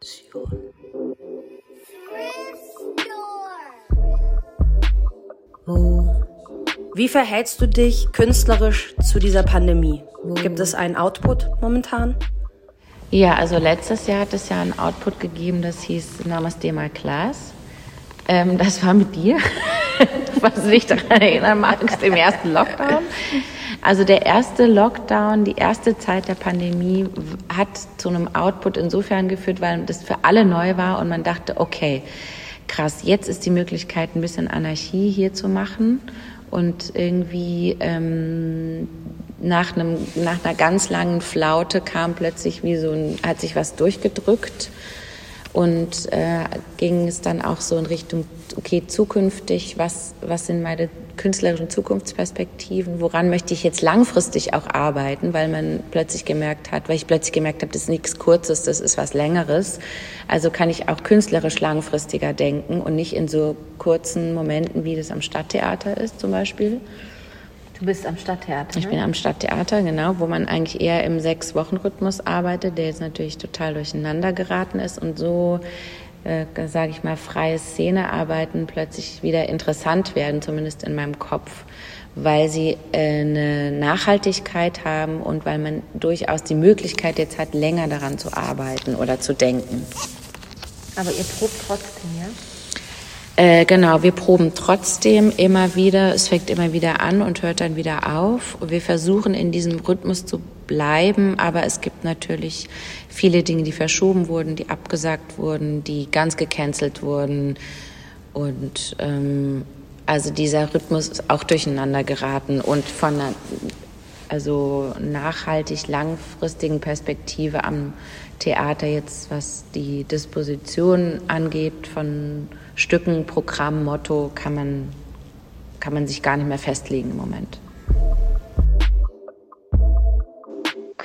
Inspiration. Wie verhältst du dich künstlerisch zu dieser Pandemie? Gibt es einen Output momentan? Ja, also letztes Jahr hat es ja einen Output gegeben, das hieß Namaste My Class. Ähm, das war mit dir, was du dich daran erinnern magst, im ersten Lockdown. Also der erste Lockdown, die erste Zeit der Pandemie hat zu einem Output insofern geführt, weil das für alle neu war und man dachte, okay, krass, jetzt ist die Möglichkeit, ein bisschen Anarchie hier zu machen und irgendwie ähm, nach, einem, nach einer ganz langen Flaute kam plötzlich wie so ein, hat sich was durchgedrückt und äh, ging es dann auch so in Richtung, okay, zukünftig, was, was sind meine künstlerischen Zukunftsperspektiven, woran möchte ich jetzt langfristig auch arbeiten, weil man plötzlich gemerkt hat, weil ich plötzlich gemerkt habe, das ist nichts Kurzes, das ist was Längeres. Also kann ich auch künstlerisch langfristiger denken und nicht in so kurzen Momenten, wie das am Stadttheater ist zum Beispiel. Du bist am Stadttheater. Ich ne? bin am Stadttheater, genau, wo man eigentlich eher im Sechs-Wochen-Rhythmus arbeitet, der jetzt natürlich total durcheinander geraten ist und so, äh, sage ich mal, freie Szenearbeiten plötzlich wieder interessant werden, zumindest in meinem Kopf, weil sie äh, eine Nachhaltigkeit haben und weil man durchaus die Möglichkeit jetzt hat, länger daran zu arbeiten oder zu denken. Aber ihr probt trotzdem, ja? Äh, genau, wir proben trotzdem immer wieder. Es fängt immer wieder an und hört dann wieder auf. Wir versuchen in diesem Rhythmus zu bleiben, aber es gibt natürlich viele Dinge, die verschoben wurden, die abgesagt wurden, die ganz gecancelt wurden. Und ähm, also dieser Rhythmus ist auch durcheinander geraten und von einer also nachhaltig langfristigen Perspektive am Theater jetzt, was die Disposition angeht von Stücken, Programm, Motto, kann man, kann man sich gar nicht mehr festlegen im Moment.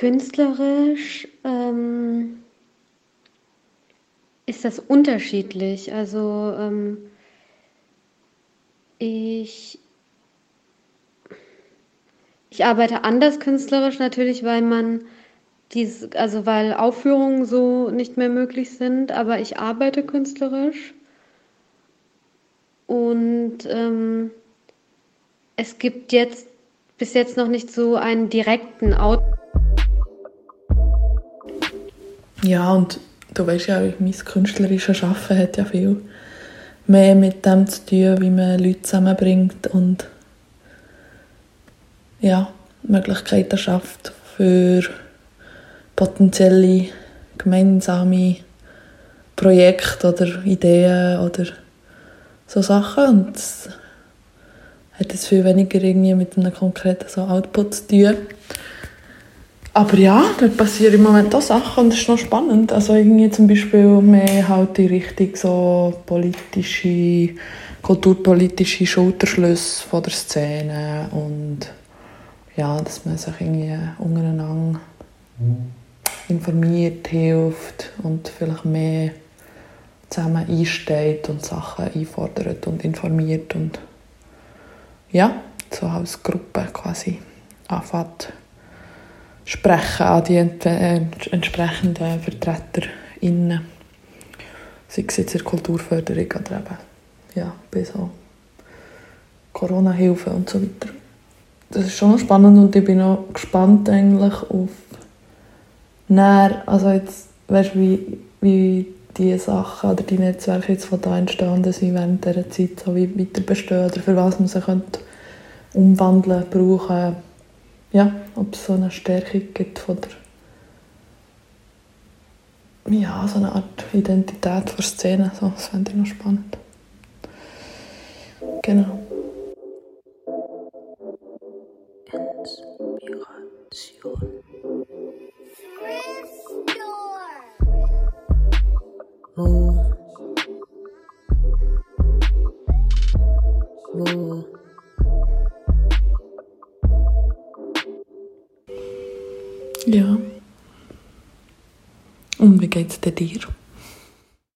Künstlerisch ähm, ist das unterschiedlich. Also ähm, ich, ich arbeite anders künstlerisch natürlich, weil man dies, also weil Aufführungen so nicht mehr möglich sind, aber ich arbeite künstlerisch. Und ähm, es gibt jetzt bis jetzt noch nicht so einen direkten Out. Ja, und du weißt ja, mein künstlerisches Arbeiten hat ja viel mehr mit dem zu tun, wie man Leute zusammenbringt und ja, Möglichkeiten schafft für potenzielle gemeinsame Projekte oder Ideen oder so Sachen und es hat es viel weniger irgendwie mit einem konkreten so Output zu tun. Aber ja, da passieren im Moment auch Sachen und das ist noch spannend. Also irgendwie zum Beispiel mehr halt die Richtung so politische, kulturpolitische Schulterschlüsse von der Szene und ja, dass man sich irgendwie untereinander informiert, hilft und vielleicht mehr zusammen einsteht und Sachen einfordert und informiert und ja, so als Gruppe quasi anfängt sprechen an die äh, entsprechenden VertreterInnen. Sei es jetzt in der Kulturförderung oder eben ja, bei so Corona-Hilfe und so weiter. Das ist schon spannend und ich bin auch gespannt eigentlich auf näher, also jetzt, weißt, wie, wie die Sachen oder die Netzwerke jetzt, die da entstanden sind während dieser Zeit, so wie weiter bestehen oder für was man sie könnte umwandeln, brauchen. Ja, ob es so eine Stärkung gibt von der ja, so eine Art Identität für Szene. So, das fände ich noch spannend. Genau. Inspiration. Wo? Ja. Und wie geht's denn dir?